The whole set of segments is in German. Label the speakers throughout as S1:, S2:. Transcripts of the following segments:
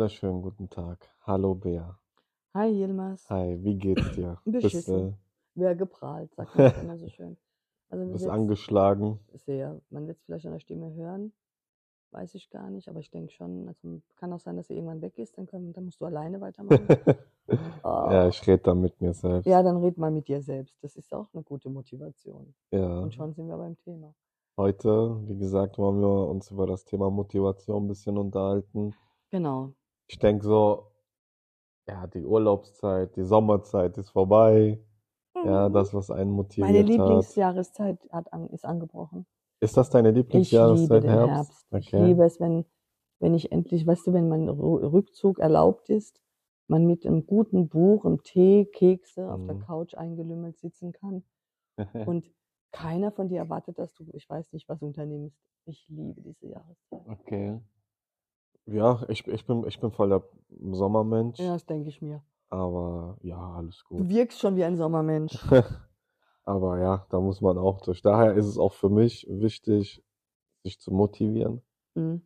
S1: wunderschönen guten Tag. Hallo Bea.
S2: Hi Yilmaz.
S1: Hi, wie geht's dir? Bist,
S2: Beschissen.
S1: äh,
S2: Wer geprahlt, sagt man immer so schön. Also
S1: bist angeschlagen?
S2: sehr, man wird es vielleicht an der Stimme hören, weiß ich gar nicht, aber ich denke schon, also kann auch sein, dass sie irgendwann weg ist, dann, können, dann musst du alleine weitermachen.
S1: Ja,
S2: Ah.
S1: ich rede da mit mir selbst.
S2: Ja, dann red mal mit dir selbst. Das ist auch eine gute Motivation.
S1: Ja.
S2: Und schon sind wir beim Thema.
S1: Heute, wie gesagt, wollen wir uns über das Thema Motivation ein bisschen unterhalten.
S2: Genau.
S1: Ich denke so, ja, die Urlaubszeit, die Sommerzeit ist vorbei. Ja, das, was einen
S2: Meine
S1: motiviert hat.
S2: Lieblingsjahreszeit hat an, ist angebrochen.
S1: Ist das deine
S2: Ich liebe
S1: Lieblingsjahreszeit,
S2: den
S1: Herbst?
S2: Herbst. Ich
S1: Okay.
S2: liebe es, wenn, wenn ich endlich, weißt du, wenn mein Rückzug erlaubt ist, man mit einem guten Buch, einem Tee, Kekse auf der
S1: Mhm.
S2: Couch eingelümmelt sitzen kann und keiner von dir erwartet, dass du, ich weiß nicht, was unternimmst. Ich liebe diese Jahreszeit.
S1: Okay. Ja, ich, ich bin, ich bin voll der Sommermensch,
S2: Ja, das denke ich mir.
S1: aber ja, alles
S2: Du
S1: gut.
S2: wirkst schon wie ein Sommermensch.
S1: Aber ja, da muss man auch durch. Daher ist es auch für mich wichtig, sich zu motivieren.
S2: Mhm.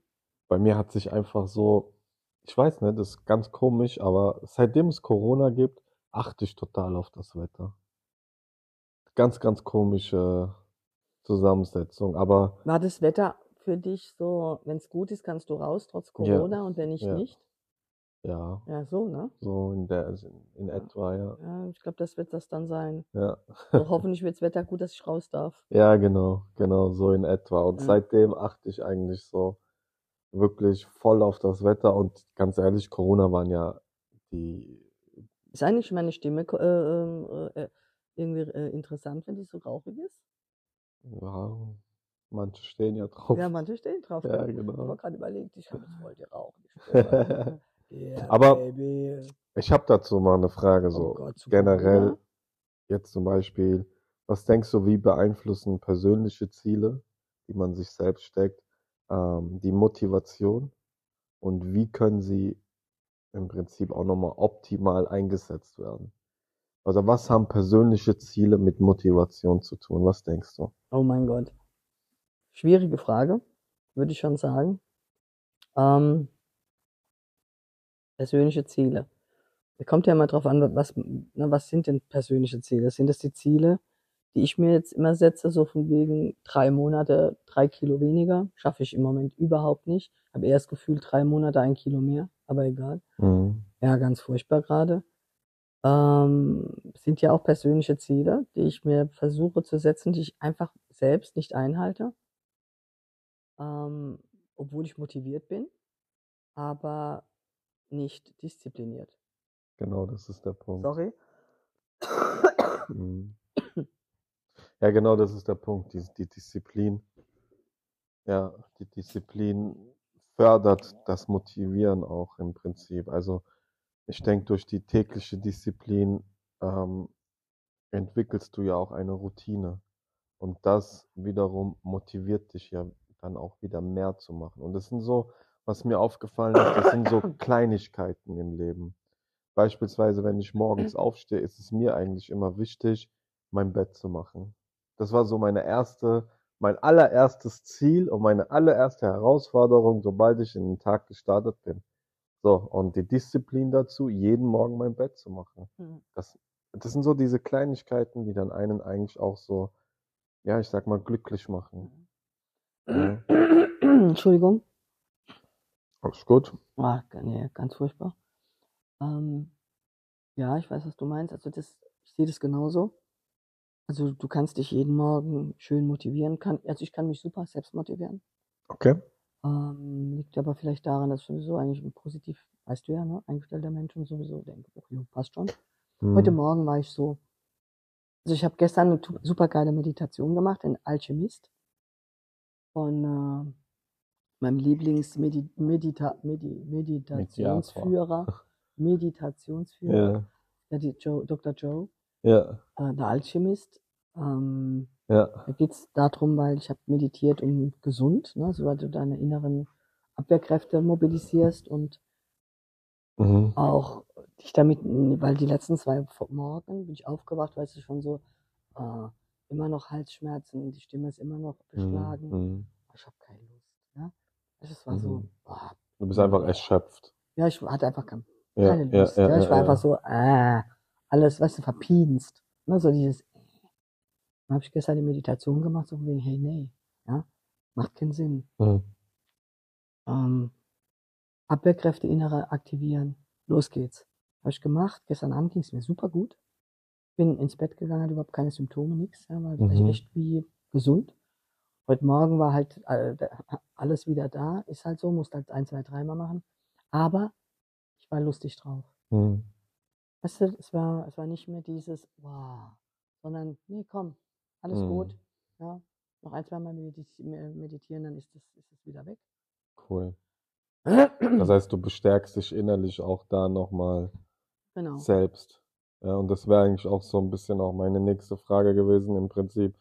S1: Bei mir hat sich einfach so, ich weiß nicht, das ist ganz komisch, aber seitdem es Corona gibt, achte ich total auf das Wetter. Ganz, ganz komische Zusammensetzung. Aber
S2: War das Wetter für dich so, wenn es gut ist, kannst du raus, trotz
S1: Ja,
S2: Corona und wenn nicht,
S1: ja.
S2: nicht?
S1: ja,
S2: Ja, so, ne?
S1: so in der, in
S2: Ja.
S1: etwa, ja.
S2: Ja, ich glaube, das wird das dann sein.
S1: Ja.
S2: So, hoffentlich wird das Wetter gut, dass ich raus darf.
S1: Ja, genau, genau, so in etwa. Und
S2: Ja.
S1: seitdem achte ich eigentlich so wirklich voll auf das Wetter. Und ganz ehrlich, Corona waren ja die,
S2: Ist eigentlich meine Stimme äh, ähm, äh, irgendwie äh, interessant, wenn die so rauchig ist?
S1: ja, manche stehen ja drauf.
S2: Ja, manche stehen drauf.
S1: Ja,
S2: gell? Ich habe
S1: genau.
S2: gerade überlegt, ich habe jetzt voll die Rauch. die Stimme. Yeah,
S1: Aber
S2: baby.
S1: ich habe dazu mal eine Frage,
S2: Oh
S1: so
S2: Gott, zu
S1: generell,
S2: Corona?
S1: jetzt zum Beispiel, was denkst du, wie beeinflussen persönliche Ziele, die man sich selbst steckt, ähm, die Motivation und wie können sie im Prinzip auch nochmal optimal eingesetzt werden? Also was haben persönliche Ziele mit Motivation zu tun? Was denkst du?
S2: Oh mein Gott. Schwierige Frage, würde ich schon sagen. Ähm, persönliche Ziele. Es kommt ja immer drauf an, was, na, was sind denn persönliche Ziele? Sind das die Ziele, die ich mir jetzt immer setze, so von wegen drei Monate, drei Kilo weniger? Schaffe ich im Moment überhaupt nicht. Habe eher das Gefühl, drei Monate, ein Kilo mehr, aber egal.
S1: Mhm.
S2: Ja, ganz furchtbar gerade. Ähm, sind ja auch persönliche Ziele, die ich mir versuche zu setzen, die ich einfach selbst nicht einhalte, ähm, obwohl ich motiviert bin, aber nicht diszipliniert.
S1: Genau, das ist der Punkt.
S2: Sorry.
S1: Mhm. Ja, genau, das ist der Punkt, die, die Disziplin. Ja, die Disziplin fördert das Motivieren auch im Prinzip. Also ich denke, durch die tägliche Disziplin ähm, entwickelst du ja auch eine Routine. Und das wiederum motiviert dich ja dann auch wieder mehr zu machen. Und das sind so, was mir aufgefallen ist, das sind so Kleinigkeiten im Leben. Beispielsweise, wenn ich morgens aufstehe, ist es mir eigentlich immer wichtig, mein Bett zu machen. Das war so meine erste, mein allererstes Ziel und meine allererste Herausforderung, sobald ich in den Tag gestartet bin. So, und die Disziplin dazu, jeden Morgen mein Bett zu machen.
S2: Mhm.
S1: Das, das sind so diese Kleinigkeiten, die dann einen eigentlich auch so, ja, ich sag mal, glücklich machen.
S2: Entschuldigung.
S1: Alles gut?
S2: Ah, nee, ganz furchtbar. Ähm, ja, ich weiß, was du meinst. Also das, ich sehe das genauso. Also du kannst dich jeden Morgen schön motivieren. Kann, also ich kann mich super selbst motivieren.
S1: Okay.
S2: Ähm, liegt aber vielleicht daran, dass ich sowieso eigentlich ein positiv, weißt du ja, ne, eingestellter Mensch und sowieso denke, jo, passt schon. Heute
S1: Mhm.
S2: Morgen war ich so, also ich habe gestern eine super geile Meditation gemacht, in Alchemist von äh, meinem Lieblings-Medita Medita Medi Meditationsführer, Meditationsführer,
S1: Ja,
S2: Joe, Dr. Joe,
S1: ja,
S2: äh, der Alchemist. Ähm,
S1: ja,
S2: da geht's darum, weil ich habe meditiert, um gesund, ne, so weil du deine inneren Abwehrkräfte mobilisierst und
S1: mhm.
S2: auch dich damit, weil die letzten zwei Morgen bin ich aufgewacht, weißt du, schon so äh, immer noch Halsschmerzen, die Stimme ist immer noch beschlagen.
S1: Mhm.
S2: Ich habe keine Lust. Also es war so,
S1: Mhm.
S2: boah,
S1: Du bist einfach erschöpft.
S2: Ja, ich hatte einfach keine
S1: ja,
S2: Lust.
S1: ja,
S2: Ja, ich
S1: ja,
S2: war einfach so, äh, alles, weißt du, verpienst. Ne, so dieses, dann habe ich gestern die Meditation gemacht, so wegen, hey, nee, ja, macht keinen Sinn.
S1: Mhm.
S2: Ähm, Abwehrkräfte innere aktivieren. Los geht's. Habe ich gemacht. Gestern Abend ging es mir super gut. Bin ins Bett gegangen, hatte überhaupt keine Symptome, nichts. Ja, war
S1: Mhm.
S2: ich echt wie gesund. Heute Morgen war halt äh, alles wieder da. Ist halt so, musste halt ein, zwei, dreimal machen. Aber ich war lustig drauf.
S1: Mhm.
S2: Weißt du, es war, es war nicht mehr dieses, wow, sondern, nee, komm, alles
S1: Mhm.
S2: gut. Ja, noch ein, zwei Mal mediti meditieren, dann ist es ist es wieder weg.
S1: Cool. Das heißt, du bestärkst dich innerlich auch da nochmal
S2: genau.
S1: selbst. Ja, und das wäre eigentlich auch so ein bisschen auch meine nächste Frage gewesen im Prinzip.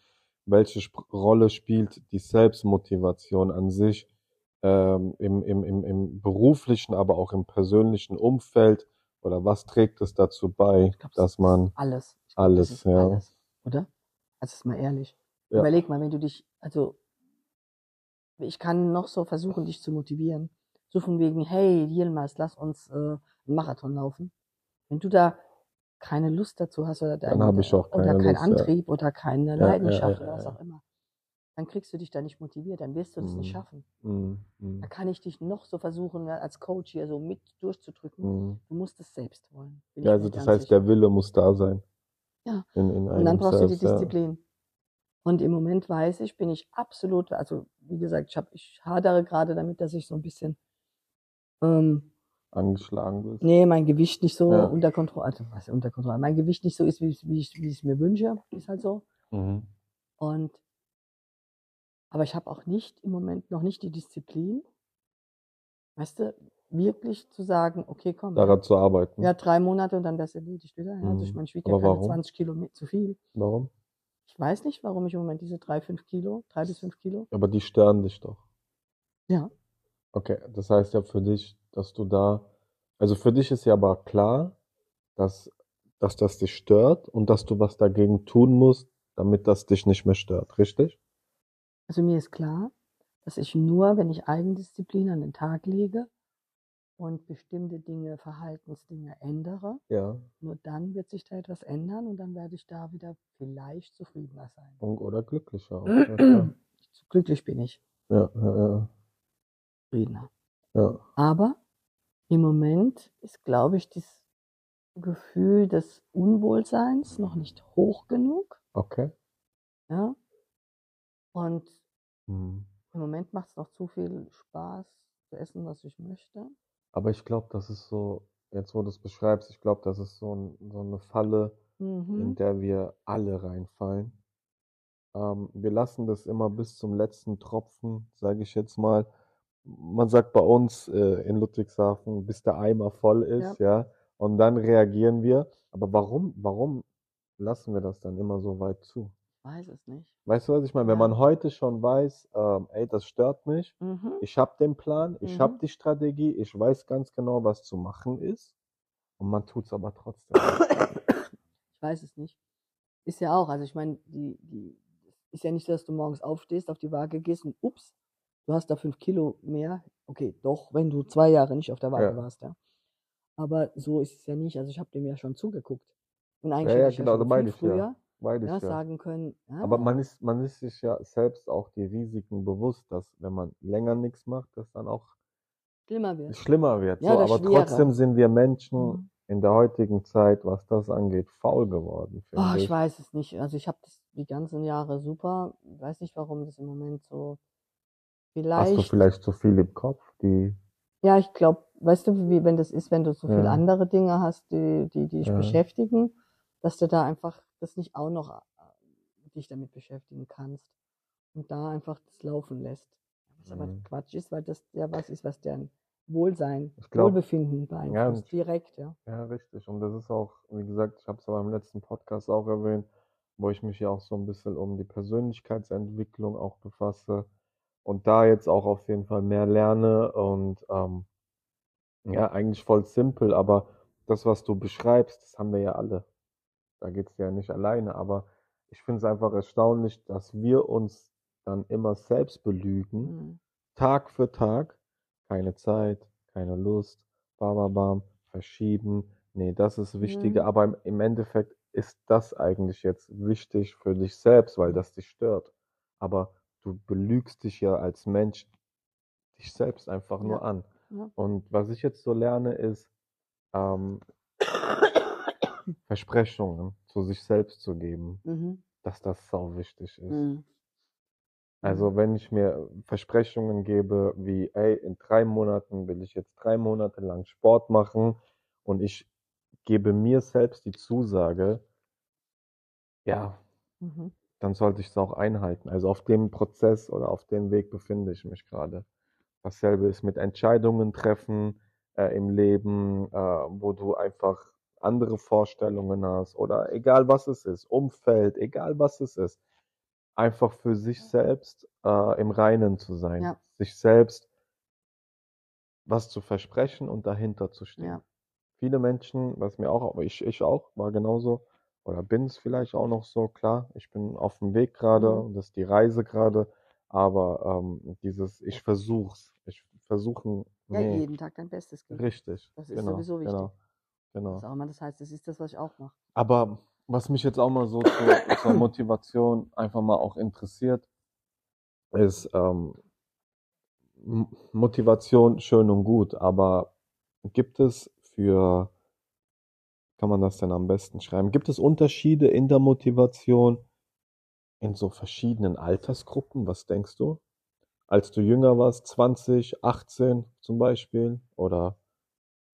S1: Welche Sp Rolle spielt die Selbstmotivation an sich ähm, im, im, im, im beruflichen, aber auch im persönlichen Umfeld? Oder was trägt es dazu bei,
S2: glaub, das
S1: dass man
S2: alles. Glaub,
S1: alles, ja.
S2: alles, oder? Also ist mal ehrlich.
S1: Ja.
S2: Überleg mal, wenn du dich, also ich kann noch so versuchen, dich zu motivieren. So von wegen, hey, Yilmaz, lass uns äh, einen Marathon laufen. Wenn du da keine Lust dazu hast oder,
S1: Dann habe ich auch
S2: oder
S1: keine
S2: keinen
S1: Lust, ja.
S2: Antrieb oder keine
S1: ja,
S2: Leidenschaft
S1: ja,
S2: oder was
S1: ja.
S2: auch immer, dann kriegst du dich da nicht motiviert, dann wirst du das nicht
S1: Mhm.
S2: schaffen.
S1: Mm, mm,
S2: Da kann ich dich noch so versuchen, ja, als Coach hier so mit durchzudrücken.
S1: mm.
S2: Du musst es selbst wollen.
S1: Ja, also das heißt,
S2: sicher.
S1: der Wille muss da sein.
S2: Ja.
S1: In, in
S2: Und dann brauchst du die
S1: selbst, ja.
S2: Disziplin. Und im Moment weiß ich, bin ich absolut, also wie gesagt, ich, hab, ich hadere gerade damit, dass ich so ein bisschen, ähm,
S1: Angeschlagen bist.
S2: nee, mein Gewicht nicht so
S1: Ja.
S2: unter Kontrolle, also was unter Kontrolle, mein Gewicht nicht so ist, wie, ich- wie, ich, wie ich es mir wünsche, ist halt so.
S1: Mhm.
S2: Und, aber ich habe auch nicht im Moment noch nicht die Disziplin, weißt du, wirklich zu sagen, okay, komm,
S1: Daran zu arbeiten.
S2: ja, drei Monate und dann wär's erledigt wieder. Ja, also ich
S1: Mhm.
S2: meine, ich wiege ja keine
S1: warum?
S2: 20 Kilo mehr, zu viel.
S1: Warum?
S2: Ich weiß nicht, warum ich im Moment diese drei, fünf Kilo, drei bis fünf Kilo,
S1: Aber die stören dich doch.
S2: ja,
S1: Okay, das heißt ja für dich, dass du da, also für dich ist ja aber klar, dass, dass das dich stört und dass du was dagegen tun musst, damit das dich nicht mehr stört, richtig?
S2: Also mir ist klar, dass ich nur, wenn ich Eigendisziplin an den Tag lege und bestimmte Dinge, Verhaltensdinge ändere,
S1: Ja.
S2: nur dann wird sich da etwas ändern und dann werde ich da wieder vielleicht zufriedener sein.
S1: Und, oder glücklicher auch.
S2: Glücklich bin ich,
S1: ja, ja, ja,
S2: zufriedener.
S1: ja.
S2: Aber im Moment ist, glaube ich, das Gefühl des Unwohlseins noch nicht hoch genug.
S1: Okay.
S2: Ja? Und
S1: Mhm.
S2: im Moment macht es noch zu viel Spaß zu essen, was ich möchte.
S1: Aber ich glaube, das ist so, jetzt wo du es beschreibst, ich glaube, das ist so, ein, so eine Falle, in
S2: Mhm.
S1: der wir alle reinfallen. Ähm, wir lassen das immer bis zum letzten Tropfen, sage ich jetzt mal. Man sagt bei uns äh, in Ludwigshafen, bis der Eimer voll ist, ja. Und dann reagieren wir. Aber warum, warum lassen wir das dann immer so weit zu?
S2: Ich weiß es nicht.
S1: Weißt du, was ich meine? Wenn
S2: Ja.
S1: man heute schon weiß, ähm, ey, das stört mich,
S2: Mhm.
S1: ich habe den Plan, ich
S2: Mhm.
S1: habe die Strategie, ich weiß ganz genau, was zu machen ist. Und man tut es aber trotzdem.
S2: Ich weiß es nicht. Ist ja auch, also ich meine, die, die, ist ja nicht so, dass du morgens aufstehst, auf die Waage gehst und ups, du hast da fünf Kilo mehr. Okay, doch, wenn du zwei Jahre nicht auf der Waage
S1: Ja.
S2: warst, ja. Aber so ist es ja nicht. Also ich habe dem ja schon zugeguckt. Und
S1: Ja,
S2: eigentlich
S1: ja,
S2: hätte ich
S1: genau,
S2: ja schon
S1: meine ich ja.
S2: früher
S1: Weil ich
S2: ja,
S1: ja.
S2: sagen können, ja,
S1: Aber man ist, man ist sich ja selbst auch die Risiken bewusst, dass wenn man länger nichts macht, das dann auch
S2: schlimmer wird.
S1: schlimmer wird.
S2: Ja,
S1: so, aber
S2: Schwere.
S1: trotzdem sind wir Menschen
S2: Mhm.
S1: in der heutigen Zeit, was das angeht, faul geworden,
S2: Oh,
S1: ich.
S2: ich weiß es nicht. Also ich habe das die ganzen Jahre super. Ich weiß nicht, warum das im Moment so
S1: Hast du
S2: vielleicht.
S1: vielleicht zu viel im Kopf? Die,
S2: Ja, ich glaube, weißt du, wie wenn das ist, wenn du so viele
S1: Ja.
S2: andere Dinge hast, die, die, die dich
S1: Ja.
S2: beschäftigen, dass du da einfach das nicht auch noch äh, dich damit beschäftigen kannst und da einfach das laufen lässt. Was aber
S1: Mhm.
S2: Quatsch ist, weil das ja was ist, was deren Wohlsein,
S1: glaub-
S2: Wohlbefinden beeinflusst,
S1: und-
S2: direkt, ja.
S1: ja, richtig. Und das ist auch, wie gesagt, ich habe es aber im letzten Podcast auch erwähnt, wo ich mich ja auch so ein bisschen um die Persönlichkeitsentwicklung auch befasse und da jetzt auch auf jeden Fall mehr lerne und ähm, ja, eigentlich voll simpel, aber das, was du beschreibst, das haben wir ja alle. Da geht's ja nicht alleine, aber ich finde es einfach erstaunlich, dass wir uns dann immer selbst belügen,
S2: Mhm.
S1: Tag für Tag, keine Zeit, keine Lust, bababam, verschieben. Nee, das ist wichtiger,
S2: Mhm.
S1: aber im, im Endeffekt ist das eigentlich jetzt wichtig für dich selbst, weil das dich stört. Aber du belügst dich ja als Mensch dich selbst einfach nur
S2: Ja.
S1: an.
S2: Ja.
S1: Und was ich jetzt so lerne, ist, ähm, Versprechungen zu sich selbst zu geben,
S2: Mhm.
S1: dass das sau wichtig ist.
S2: Mhm.
S1: Also wenn ich mir Versprechungen gebe, wie, ey, in drei Monaten will ich jetzt drei Monate lang Sport machen und ich gebe mir selbst die Zusage, ja,
S2: Mhm.
S1: Dann sollte ich es auch einhalten. Also auf dem Prozess oder auf dem Weg befinde ich mich gerade. Dasselbe ist mit Entscheidungen treffen äh, im Leben, äh, wo du einfach andere Vorstellungen hast oder egal was es ist, Umfeld, egal was es ist, einfach für sich selbst äh, im Reinen zu sein,
S2: Ja.
S1: sich selbst was zu versprechen und dahinter zu stehen.
S2: Ja.
S1: Viele Menschen, was mir auch, ich, ich auch, war genauso, oder bin es vielleicht auch noch so, klar, ich bin auf dem Weg gerade,
S2: Mhm.
S1: das ist die Reise gerade, aber ähm, dieses, ich versuch's, ich versuchen,
S2: Ja,
S1: nee,
S2: jeden Tag dein Bestes geben.
S1: richtig,
S2: Das ist
S1: genau,
S2: sowieso wichtig.
S1: genau, genau.
S2: Was auch immer das heißt, das ist das, was ich auch mache.
S1: Aber was mich jetzt auch mal so zur, zur Motivation einfach mal auch interessiert, ist ähm, Motivation schön und gut, aber gibt es für, kann man das denn am besten schreiben, gibt es Unterschiede in der Motivation in so verschiedenen Altersgruppen? Was denkst du? Als du jünger warst, 20, 18 zum Beispiel, oder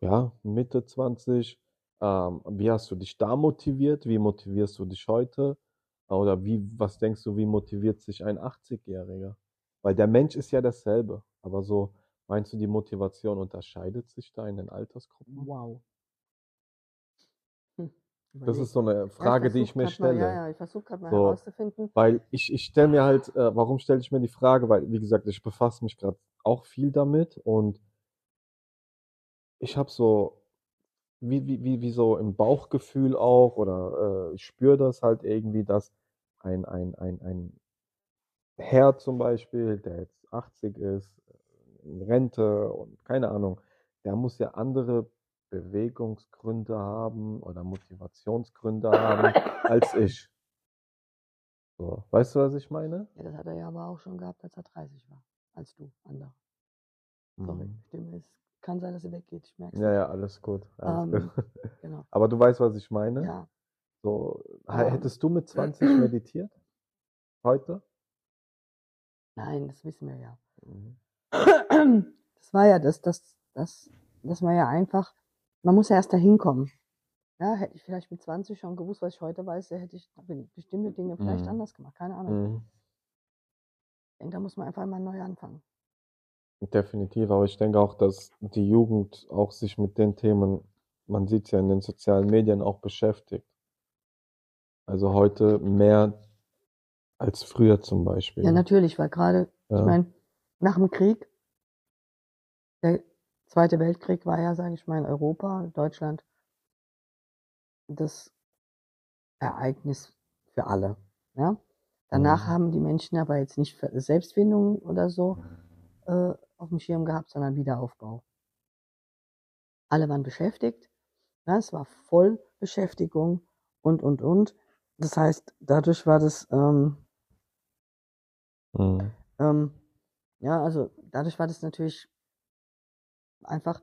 S1: ja, Mitte 20, ähm, wie hast du dich da motiviert? Wie motivierst du dich heute? Oder wie, was denkst du, wie motiviert sich ein 80-Jähriger? Weil der Mensch ist ja dasselbe, aber so, meinst du, die Motivation unterscheidet sich da in den Altersgruppen?
S2: Wow.
S1: Das ist so eine
S2: Ja,
S1: Frage, die
S2: versuch
S1: ich mir
S2: grad mal,
S1: stelle.
S2: ja, ja, ich versuche gerade mal
S1: So.
S2: herauszufinden.
S1: Weil ich, ich stelle mir halt, äh, warum stelle ich mir die Frage? Weil, wie gesagt, ich befasse mich gerade auch viel damit und ich habe so, wie, wie, wie, wie so im Bauchgefühl auch, oder äh, ich spüre das halt irgendwie, dass ein, ein, ein, ein Herr zum Beispiel, der jetzt 80 ist, in Rente und keine Ahnung, der muss ja andere Bewegungsgründe haben oder Motivationsgründe haben als ich. So, weißt du, was ich meine?
S2: Ja, das hat er ja aber auch schon gehabt, als er 30 war. Als du, andere. Sorry,
S1: Mhm.
S2: Stimme ist. Kann sein, dass sie weggeht, ich merke
S1: Ja, ja, alles gut. Alles
S2: Ähm,
S1: gut.
S2: Genau.
S1: Aber du weißt, was ich meine?
S2: Ja.
S1: So, hättest du mit 20 meditiert? Heute?
S2: Nein, das wissen wir ja.
S1: Mhm.
S2: Das war ja das, das, das, das war ja einfach, man muss ja erst dahin kommen. Ja, hätte ich vielleicht mit 20 schon gewusst, was ich heute weiß, hätte ich bestimmte Dinge vielleicht
S1: Mhm.
S2: anders gemacht. Keine Ahnung.
S1: Mhm.
S2: Ich denke, da muss man einfach mal neu anfangen.
S1: Definitiv, aber ich denke auch, dass die Jugend auch sich mit den Themen, man sieht es ja in den sozialen Medien auch beschäftigt. Also heute mehr als früher zum Beispiel.
S2: Ja, natürlich, weil gerade, ich
S1: Ja.
S2: meine, nach dem Krieg, Zweite Weltkrieg war ja, sage ich mal, in Europa, Deutschland, das Ereignis für alle. Ja? Danach
S1: Mhm.
S2: haben die Menschen aber jetzt nicht Selbstfindung oder so äh, auf dem Schirm gehabt, sondern Wiederaufbau. Alle waren beschäftigt, ja, es war Vollbeschäftigung und, und, und. Das heißt, dadurch war das, ähm,
S1: Mhm.
S2: ähm, ja, also dadurch war das natürlich einfach,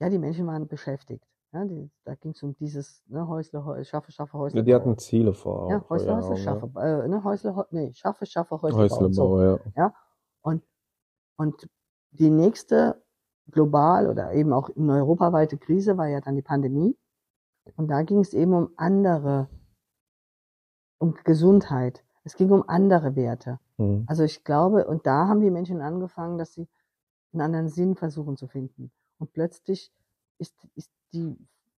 S2: ja, die Menschen waren beschäftigt. Ja, die, da ging es um dieses, ne, Häusle, Häusle, schaffe, schaffe, Häusle.
S1: Ja, die hatten Ziele vor
S2: ja,
S1: Augen.
S2: Häusle, Häusle, schaffe, äh, ne, Häusle, Häusle, nee, schaffe, schaffe, Häusle,
S1: ja.
S2: bauen, so.
S1: Häuslebau, ja.
S2: Und, und die nächste global oder eben auch in europaweite Krise war ja dann die Pandemie. Und da ging es eben um andere, um Gesundheit. Es ging um andere Werte.
S1: Mhm.
S2: Also ich glaube, und da haben die Menschen angefangen, dass sie einen anderen Sinn versuchen zu finden. Und plötzlich ist, ist die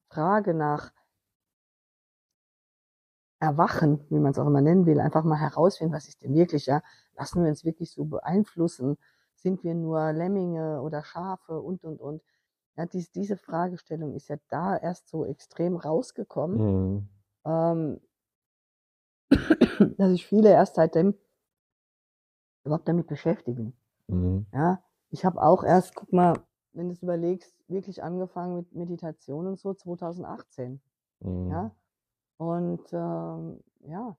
S2: Frage nach Erwachen, wie man es auch immer nennen will, einfach mal herausfinden, was ist denn wirklich, ja? Lassen wir uns wirklich so beeinflussen? Sind wir nur Lemminge oder Schafe und, und, und? Ja, dies, diese Fragestellung ist ja da erst so extrem rausgekommen
S1: Mhm.
S2: ähm, dass sich viele erst seitdem überhaupt damit beschäftigen.
S1: Mhm.
S2: Ja, ich habe auch erst, guck mal, wenn du es überlegst, wirklich angefangen mit Meditation und so 2018.
S1: Mhm.
S2: Ja. Und ähm, ja.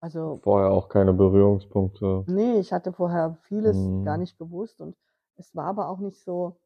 S2: Also,
S1: Vorher auch keine Berührungspunkte.
S2: nee, ich hatte vorher vieles gar
S1: Mhm.
S2: nicht gewusst und es war aber auch nicht so,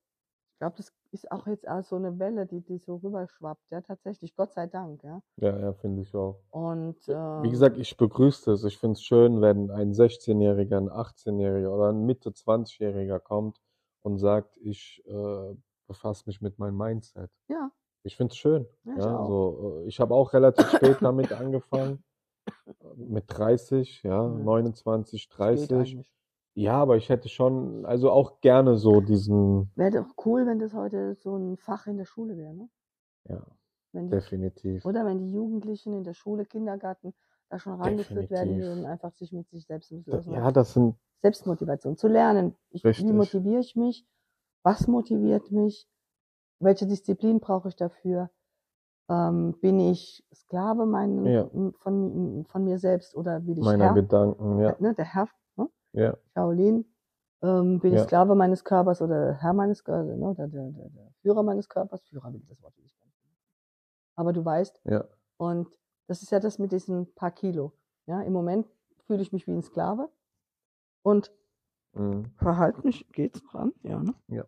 S2: ich glaube, das ist auch jetzt auch so eine Welle, die, die so rüberschwappt, ja, tatsächlich, Gott sei Dank, ja.
S1: Ja, ja, finde ich auch.
S2: Und
S1: Wie
S2: ähm,
S1: gesagt, ich begrüße es. Ich finde es schön, wenn ein 16-Jähriger, ein 18-Jähriger oder ein Mitte 20-Jähriger kommt und sagt, ich äh, befasse mich mit meinem Mindset.
S2: ja,
S1: Ich finde es schön.
S2: ja, ich
S1: Ja,
S2: auch.
S1: so, äh, ich habe auch relativ spät damit angefangen, mit 30, ja,
S2: Mhm.
S1: 29,
S2: Spät
S1: 30. Ja, aber ich hätte schon, also auch gerne so diesen,
S2: Wäre doch cool, wenn das heute so ein Fach in der Schule wäre, ne?
S1: ja,
S2: die,
S1: definitiv,
S2: oder wenn die Jugendlichen in der Schule, Kindergarten da schon rangeführt werden würden, einfach sich mit sich selbst
S1: Da- Ja, das sind
S2: Selbstmotivation, zu lernen. Ich, wie motiviere ich mich? Was motiviert mich? Welche Disziplin brauche ich dafür? Ähm, bin ich Sklave mein,
S1: Ja.
S2: von, von mir selbst oder will ich
S1: Meiner
S2: Herr?
S1: Gedanken, ja,
S2: Ne, der Herr, ne?
S1: ja,
S2: Shaolin. Ähm, bin ich
S1: ja,
S2: Sklave meines Körpers oder Herr meines Körpers, ne? der, der, der, der Führer meines Körpers? Führer will ich das Wort ich nicht. Aber du weißt,
S1: ja,
S2: und das ist ja das mit diesen paar Kilo. Ja, im Moment fühle ich mich wie ein Sklave und
S1: mhm,
S2: verhalte mich, geht's dran? Ja, ne?
S1: ja,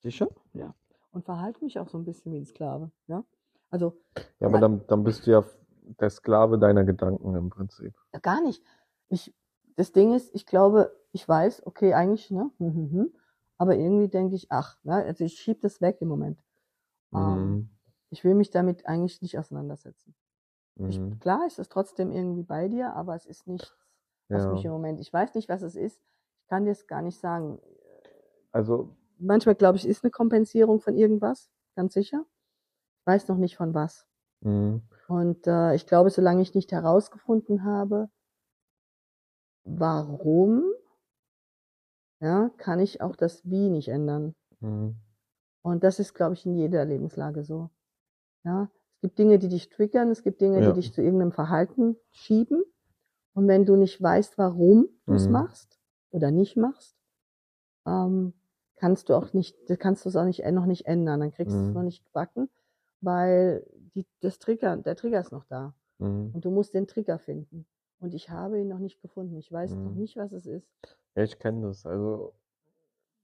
S2: Sicher? Ja. Und verhalte mich auch so ein bisschen wie ein Sklave. Ja. Also,
S1: ja, aber dann, dann bist du ja der Sklave deiner Gedanken im Prinzip.
S2: gar nicht. Ich, das Ding ist, ich glaube, ich weiß, okay, eigentlich, ne? hm, hm, hm, Aber irgendwie denke ich, ach, ne? also ich schiebe das weg im Moment. Ähm,
S1: Mhm,
S2: ich will mich damit eigentlich nicht auseinandersetzen. Ich,
S1: mhm,
S2: klar ist es trotzdem irgendwie bei dir, aber es ist nichts, was mich
S1: ja,
S2: im Moment, ich weiß nicht, was es ist. Ich kann dir es gar nicht sagen.
S1: also,
S2: Manchmal glaube ich, es ist eine Kompensierung von irgendwas, ganz sicher. Ich weiß noch nicht von was.
S1: mhm,
S2: Und äh, ich glaube, solange ich nicht herausgefunden habe, warum, ja, kann ich auch das Wie nicht ändern.
S1: mhm,
S2: Und das ist, glaube ich, in jeder Lebenslage so. Ja, es gibt Dinge, die dich triggern, es gibt Dinge, die
S1: ja,
S2: dich zu irgendeinem Verhalten schieben. Und wenn du nicht weißt, warum du es
S1: mhm,
S2: machst oder nicht machst, ähm, kannst du auch nicht, kannst du es auch nicht, noch nicht ändern. Dann kriegst du es noch
S1: mhm,
S2: nicht gebacken, weil die, das Trigger, der Trigger ist noch da.
S1: mhm,
S2: Und du musst den Trigger finden. Und ich habe ihn noch nicht gefunden. Ich weiß noch
S1: mhm.
S2: nicht, was es ist.
S1: Ja, ich kenne das. Also,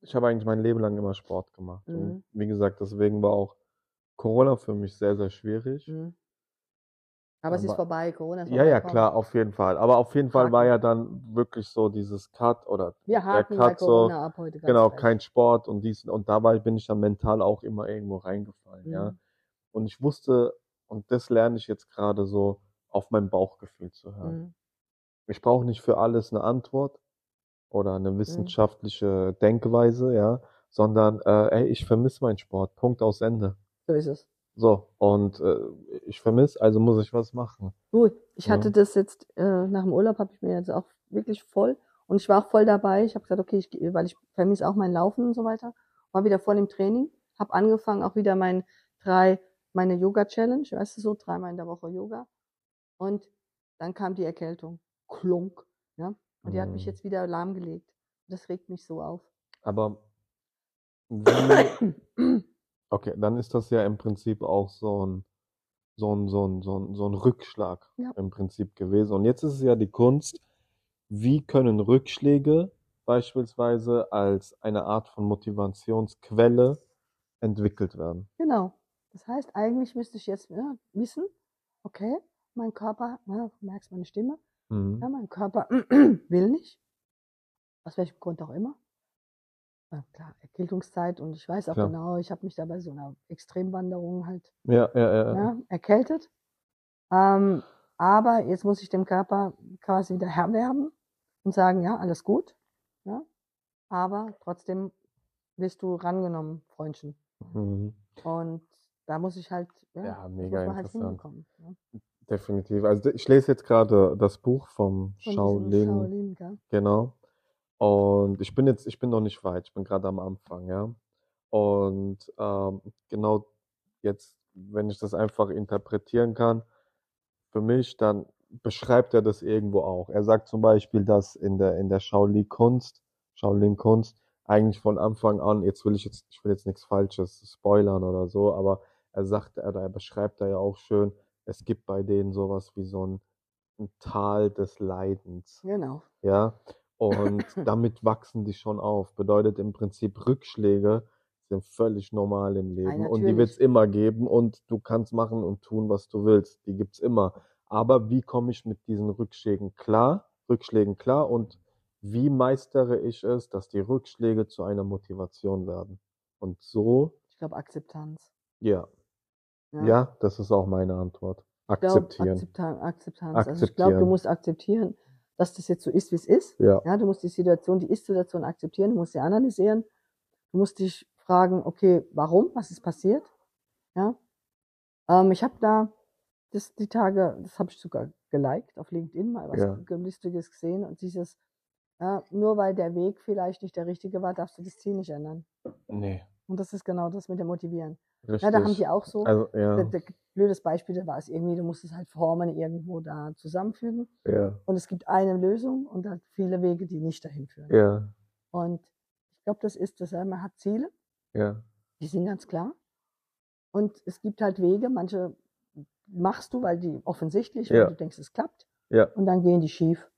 S1: ich habe eigentlich mein Leben lang immer Sport gemacht. Und
S2: Mhm.
S1: wie gesagt, deswegen war auch Corona für mich sehr, sehr schwierig.
S2: Mhm. Aber es ist
S1: Aber
S2: vorbei. Corona ist
S1: ja, ja, klar, auf jeden Fall. Aber auf jeden Fall war ja dann wirklich so dieses Cut oder
S2: Wir
S1: der
S2: haken bei
S1: Cut so,
S2: ab heute
S1: genau, kein Sport und dies und dabei bin ich dann mental auch immer irgendwo reingefallen, ja.
S2: Mhm.
S1: Und ich wusste, und das lerne ich jetzt gerade so, auf mein Bauchgefühl zu hören.
S2: Mhm.
S1: Ich brauche nicht für alles eine Antwort oder eine
S2: Mhm.
S1: wissenschaftliche Denkweise, ja, sondern äh, ey, ich vermisse meinen Sport. Punkt aus Ende.
S2: So ist es.
S1: So, und äh, ich vermisse, also muss ich was machen.
S2: Du, ich
S1: Ja.
S2: hatte das jetzt, äh, nach dem Urlaub habe ich mir jetzt auch wirklich voll und ich war auch voll dabei. Ich habe gesagt, okay, ich, weil ich vermisse auch mein Laufen und so weiter, war wieder voll im Training, habe angefangen auch wieder mein drei, meine Yoga-Challenge, weißt du so, dreimal in der Woche Yoga. Und dann kam die Erkältung. Klunk. Ja. Und die hat mich
S1: Mhm.
S2: jetzt wieder lahmgelegt. Das regt mich so auf.
S1: Aber wie, okay, dann ist das ja im Prinzip auch so ein, so ein, so ein, so ein, so ein Rückschlag
S2: Ja.
S1: im Prinzip gewesen. Und jetzt ist es ja die Kunst, wie können Rückschläge beispielsweise als eine Art von Motivationsquelle entwickelt werden?
S2: Genau. Das heißt, eigentlich müsste ich jetzt ja, wissen, okay, mein Körper, ja, du merkst meine Stimme, ja,
S1: Mhm.
S2: mein Körper will nicht, aus welchem Grund auch immer. Ja, klar, Erkältungszeit und ich weiß auch
S1: Klar.
S2: genau, ich habe mich da bei so einer Extremwanderung halt
S1: Ja, ja, ja, ja.
S2: ja, erkältet. Ähm, aber jetzt muss ich dem Körper quasi wieder Herr werden und sagen, ja, alles gut. Ja, aber trotzdem wirst du rangenommen, Freundchen.
S1: Mhm.
S2: Und da muss ich halt, ja,
S1: Ja, mega
S2: muss man halt hinbekommen.
S1: Definitiv. Also ich lese jetzt gerade das Buch vom
S2: Von
S1: Shaolin,
S2: Shaolin, gell?
S1: genau. Und ich bin jetzt, ich bin noch nicht weit, ich bin gerade am Anfang, ja. Und ähm, genau jetzt, wenn ich das einfach interpretieren kann, für mich, dann beschreibt er das irgendwo auch. Er sagt zum Beispiel, dass in der, in der Shaolin-Kunst, Shaolin-Kunst eigentlich von Anfang an, jetzt will ich jetzt, ich will jetzt nichts Falsches spoilern oder so, aber er sagt, er, er beschreibt da ja auch schön, es gibt bei denen sowas wie so ein, ein Tal des Leidens.
S2: Genau.
S1: Ja, und damit wachsen die schon auf. Bedeutet im Prinzip Rückschläge sind völlig normal im Leben und die wird es immer geben und du kannst machen und tun, was du willst. Die gibt's immer. Aber wie komme ich mit diesen Rückschlägen klar? Rückschlägen klar und wie meistere ich es, dass die Rückschläge zu einer Motivation werden? Und so,
S2: Ich glaube Akzeptanz.
S1: ja,
S2: Ja.
S1: ja, das ist auch meine Antwort.
S2: Ich
S1: Akzeptieren.
S2: Akzeptanz. Akzeptanz. Also ich glaube, du
S1: Akzeptieren.
S2: musst akzeptieren, dass das jetzt so ist, wie es ist.
S1: Ja,
S2: Ja, du musst die Situation, die Ist-Situation akzeptieren, du musst sie analysieren. Du musst dich fragen, okay, warum? Was ist passiert? Ja. Ähm, ich habe da das, die Tage, das habe ich sogar geliked auf LinkedIn, mal was
S1: Ja.
S2: Lustiges gesehen und dieses, ja, nur weil der Weg vielleicht nicht der richtige war, darfst du das Ziel nicht ändern.
S1: nee,
S2: Und das ist genau das mit dem Motivieren.
S1: Richtig.
S2: Ja, da haben die auch so,
S1: Also, ja,
S2: blödes Beispiel, da war es irgendwie, du musst es halt Formen irgendwo da zusammenfügen.
S1: ja,
S2: Und es gibt eine Lösung und halt viele Wege, die nicht dahin führen.
S1: ja,
S2: Und ich glaube, das ist das. Man hat Ziele,
S1: ja,
S2: die sind ganz klar. Und es gibt halt Wege, manche machst du, weil die offensichtlich, weil
S1: Ja.
S2: du denkst, es klappt.
S1: ja,
S2: Und dann gehen die schief.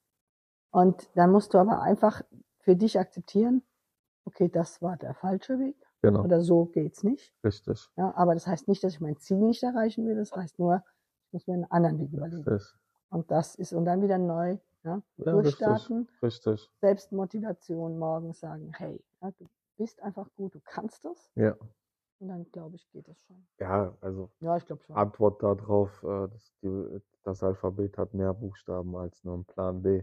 S2: Und dann musst du aber einfach für dich akzeptieren, okay, das war der falsche Weg
S1: genau,
S2: oder so geht's nicht.
S1: richtig,
S2: Ja, aber das heißt nicht, dass ich mein Ziel nicht erreichen will. Das heißt nur, ich muss mir einen anderen Weg überlegen.
S1: richtig.
S2: Und das ist, und dann wieder neu, ja,
S1: Ja,
S2: durchstarten.
S1: richtig, richtig,
S2: Selbstmotivation morgens sagen, hey, ja, du bist einfach gut, du kannst das.
S1: ja.
S2: Und dann glaube ich, geht es schon.
S1: Ja, also
S2: Ja, ich glaube schon.
S1: Antwort darauf, äh, dass die, das Alphabet hat mehr Buchstaben als nur ein Plan B.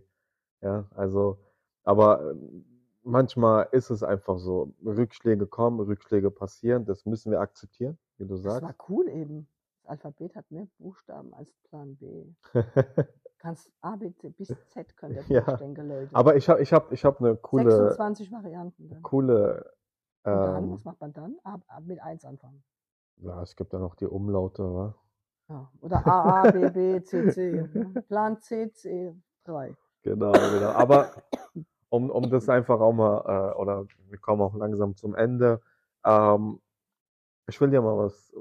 S1: Ja, also, aber ähm, manchmal ist es einfach so, Rückschläge kommen, Rückschläge passieren, das müssen wir akzeptieren, wie du
S2: Das
S1: sagst.
S2: war cool eben. Das Alphabet hat mehr Buchstaben als Plan B. Kannst A, B, C bis Z könnt ihr
S1: Ja.
S2: durchdenken, Leute.
S1: Aber ich habe ich hab, ich hab eine coole,
S2: 26 Varianten dann.
S1: coole,
S2: Und dann,
S1: ähm,
S2: was macht man dann? A, mit 1 anfangen.
S1: ja, es gibt ja noch die Umlaute, wa?
S2: Ja. Oder A, A, B, B, C, C. ne? Plan C, C, 3.
S1: Genau, genau. Aber um, um das einfach auch mal, äh, oder wir kommen auch langsam zum Ende. Ähm, ich will dir mal was,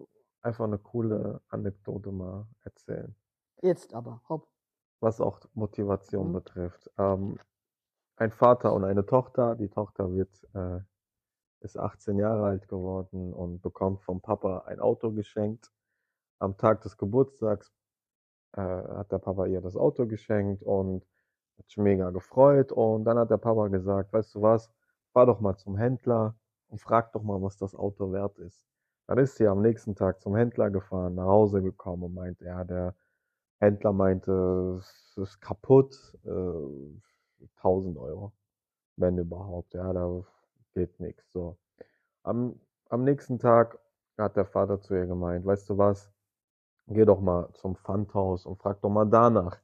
S1: einfach eine coole Anekdote mal erzählen,
S2: Jetzt aber, hopp.
S1: was auch Motivation
S2: Mhm.
S1: betrifft. Ähm, ein Vater und eine Tochter. Die Tochter wird, äh, ist 18 Jahre alt geworden und bekommt vom Papa ein Auto geschenkt. Am Tag des Geburtstags äh, hat der Papa ihr das Auto geschenkt und hat sich mega gefreut. Und dann hat der Papa gesagt, weißt du was, fahr doch mal zum Händler und frag doch mal, was das Auto wert ist. Dann ist sie am nächsten Tag zum Händler gefahren, nach Hause gekommen und meinte, ja, der Händler meinte, es ist kaputt, äh, 1000 Euro, wenn überhaupt, ja, da geht nichts. So. Am, am nächsten Tag hat der Vater zu ihr gemeint, weißt du was, geh doch mal zum Pfandhaus und frag doch mal danach,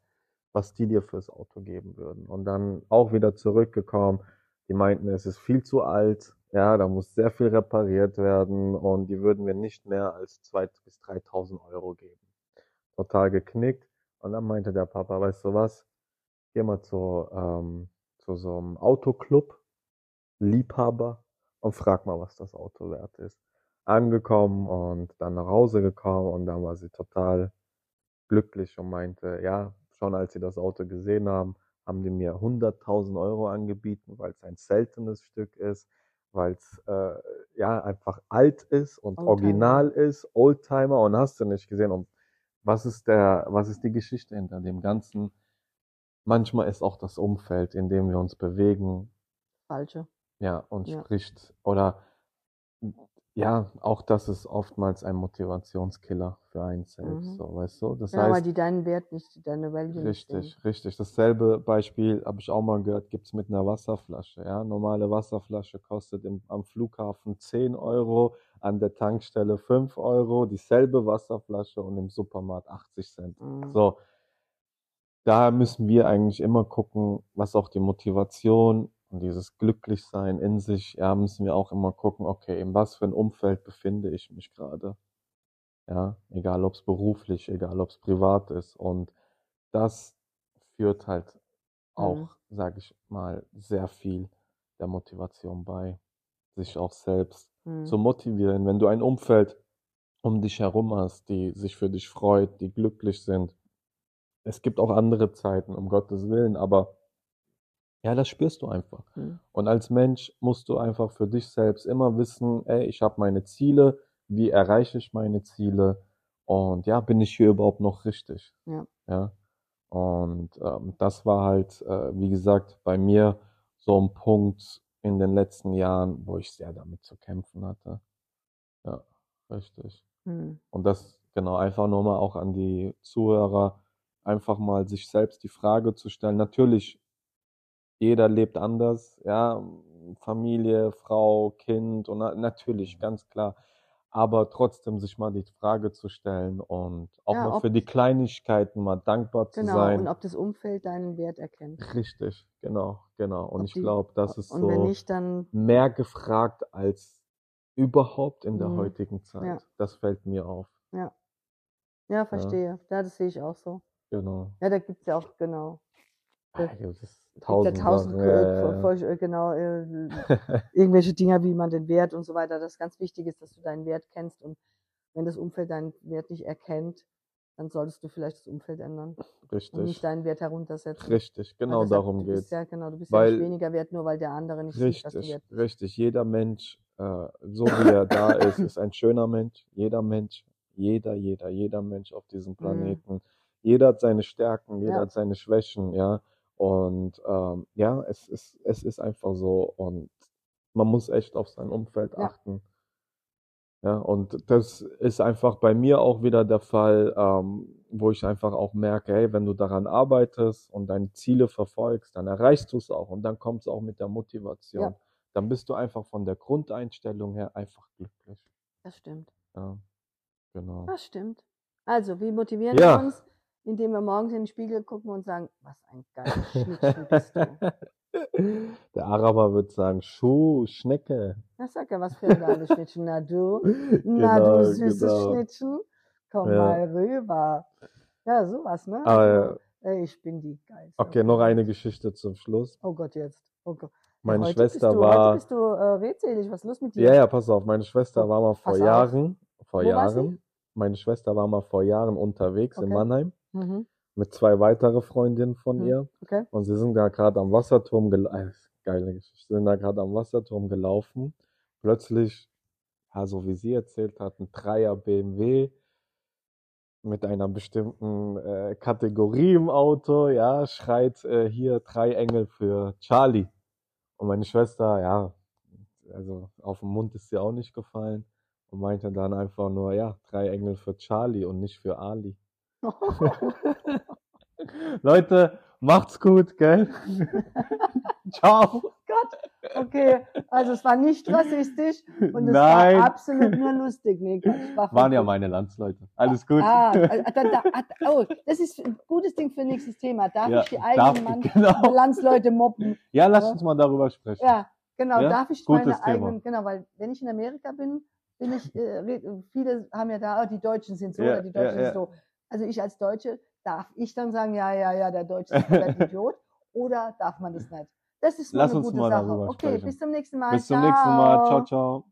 S1: was die dir fürs Auto geben würden. Und dann auch wieder zurückgekommen. Die meinten, es ist viel zu alt. Ja, da muss sehr viel repariert werden und die würden mir nicht mehr als 2.000 bis 3.000 Euro geben. Total geknickt. Und dann meinte der Papa, weißt du was? Geh mal zu, ähm, zu so einem Autoclub, Liebhaber und frag mal, was das Auto wert ist. Angekommen und dann nach Hause gekommen und dann war sie total glücklich und meinte, ja, schon als sie das Auto gesehen haben, haben die mir 100.000 Euro angebieten, weil es ein seltenes Stück ist, weil es äh, ja einfach alt ist und
S2: Oldtimer.
S1: original ist, Oldtimer und hast du nicht gesehen. Und was ist der, was ist die Geschichte hinter dem Ganzen? Manchmal ist auch das Umfeld, in dem wir uns bewegen,
S2: Falsche.
S1: ja, und
S2: Ja.
S1: spricht oder ja, auch das ist oftmals ein Motivationskiller für einen selbst,
S2: Mhm.
S1: so, weißt du? Das
S2: weil
S1: heißt,
S2: die deinen Wert nicht, deine Value nicht sehen.
S1: Richtig, richtig. Dasselbe Beispiel habe ich auch mal gehört, gibt's mit einer Wasserflasche. Ja? Normale Wasserflasche kostet im, am Flughafen 10 Euro, an der Tankstelle 5 Euro, dieselbe Wasserflasche und im Supermarkt 80 Cent.
S2: Mhm.
S1: So, da müssen wir eigentlich immer gucken, was auch die Motivation und dieses Glücklichsein in sich, ja, müssen wir auch immer gucken, okay, in was für ein Umfeld befinde ich mich gerade. Ja, egal ob es beruflich, egal ob es privat ist. Und das führt halt auch,
S2: Mhm.
S1: sage ich mal, sehr viel der Motivation bei. sich auch selbst
S2: Mhm.
S1: zu motivieren. Wenn du ein Umfeld um dich herum hast, die sich für dich freut, die glücklich sind. Es gibt auch andere Zeiten, um Gottes Willen, aber ja, das spürst du einfach.
S2: Mhm.
S1: Und als Mensch musst du einfach für dich selbst immer wissen, ey, ich habe meine Ziele, wie erreiche ich meine Ziele und ja, bin ich hier überhaupt noch richtig?
S2: Ja.
S1: Ja. Und ähm, das war halt, äh, wie gesagt, bei mir so ein Punkt in den letzten Jahren, wo ich sehr damit zu kämpfen hatte. Ja, richtig.
S2: Mhm.
S1: Und das genau einfach nur mal auch an die Zuhörer, einfach mal sich selbst die Frage zu stellen. Natürlich, jeder lebt anders, ja, Familie, Frau, Kind und na, natürlich, ganz klar. Aber trotzdem sich mal die Frage zu stellen und auch
S2: Ja,
S1: mal für die Kleinigkeiten mal dankbar zu
S2: Genau,
S1: sein.
S2: und ob das Umfeld deinen Wert erkennt.
S1: Richtig, genau, genau. Und
S2: Ob
S1: ich glaube, das ist so
S2: nicht, dann
S1: mehr gefragt als überhaupt in der
S2: Mhm.
S1: heutigen Zeit.
S2: Ja.
S1: Das fällt mir auf.
S2: ja, verstehe. Ja, das sehe ich auch so.
S1: Genau.
S2: Ja, da gibt es ja auch, genau. Das-
S1: ja,
S2: Gibt ja
S1: tausend
S2: tausend,
S1: Sachen.
S2: äh,
S1: Ja, ja,
S2: genau, äh, irgendwelche Dinger, wie man den Wert und so weiter. Das ganz wichtig ist, dass du deinen Wert kennst. Und wenn das Umfeld deinen Wert nicht erkennt, dann solltest du vielleicht das Umfeld ändern und nicht
S1: Richtig,
S2: deinen Wert heruntersetzen.
S1: richtig, genau
S2: deshalb,
S1: darum geht's.
S2: Ja, genau, du bist ja
S1: Weil-
S2: nicht weniger wert, nur weil der andere nicht sieht, dass
S1: Richtig,
S2: wert bist.
S1: richtig. Jeder Mensch, äh, so wie er da ist, ist ein schöner Mensch. Jeder Mensch, jeder, jeder, jeder Mensch auf diesem Planeten. Jeder hat seine Stärken, jeder
S2: Mhm. Ja.
S1: hat seine Schwächen, ja. Und ähm, ja, es ist, es ist einfach so. Und man muss echt auf sein Umfeld
S2: Ja.
S1: achten. Ja, und das ist einfach bei mir auch wieder der Fall, ähm, wo ich einfach auch merke, hey, wenn du daran arbeitest und deine Ziele verfolgst, dann erreichst du es auch und dann kommt es auch mit der Motivation.
S2: Ja.
S1: Dann bist du einfach von der Grundeinstellung her einfach glücklich.
S2: Das stimmt.
S1: Ja, genau.
S2: Das stimmt. Also, wie motivieren
S1: Ja.
S2: wir uns? Indem wir morgens in den Spiegel gucken und sagen, was ein geiler Schnittchen bist du.
S1: Der Araber wird sagen, Schuh, Schnecke.
S2: Na, sag ja, was für ein geiles Schnittchen. Na du, na
S1: Genau,
S2: du süßes
S1: genau.
S2: Schnittchen, komm
S1: Ja.
S2: mal rüber. Ja, sowas, ne?
S1: Ah,
S2: Also, ey, ich bin die geilste.
S1: Okay, noch eine Geschichte zum Schluss.
S2: Oh Gott, jetzt. Oh Gott.
S1: Meine
S2: heute
S1: Schwester
S2: bist du,
S1: war.
S2: Heute bist du äh, redselig. Was ist los mit dir?
S1: Ja, ja, pass auf, meine Schwester war mal vor
S2: Pass auf.
S1: Jahren, vor
S2: Wo?
S1: Jahren, meine Schwester war mal vor Jahren unterwegs in
S2: Okay.
S1: Mannheim
S2: Mhm.
S1: mit zwei weiteren Freundinnen von
S2: Hm.
S1: ihr
S2: Okay.
S1: und sie sind da gerade am Wasserturm gelaufen, geile Geschichte, sind da gerade am Wasserturm gelaufen. Plötzlich, ja, so wie sie erzählt hat, ein Dreier BMW mit einer bestimmten äh, Kategorie im Auto, ja, schreit äh, hier drei Engel für Charlie. Und meine Schwester, ja, also auf den Mund ist sie auch nicht gefallen und meinte dann einfach nur, ja, drei Engel für Charlie und nicht für Ali. Leute, macht's gut, gell? Ciao.
S2: Gott, okay. Also es war nicht rassistisch und es
S1: Nein.
S2: war absolut nur lustig. Nee, war
S1: Waren ja
S2: gut.
S1: meine Landsleute. Alles gut.
S2: Ah, äh, da, da, oh, das ist ein gutes Ding für nächstes Thema. Darf
S1: Ja,
S2: ich die eigenen Mann
S1: genau.
S2: Landsleute mobben?
S1: Ja, lass uns mal darüber sprechen.
S2: Ja, genau.
S1: Ja,
S2: Darf ich
S1: gutes
S2: meine
S1: Thema.
S2: eigenen, genau, weil wenn ich in Amerika bin, bin ich, äh, viele haben ja da, oh, die Deutschen sind so
S1: Ja,
S2: oder die Deutschen sind so. Also ich als Deutsche, darf ich dann sagen, ja, ja, ja, der Deutsche ist der Idiot oder darf man das nicht? Das ist
S1: Lass
S2: eine gute Sache. Okay,
S1: sprechen.
S2: bis zum nächsten Mal.
S1: Bis zum nächsten Mal. Ciao, ciao.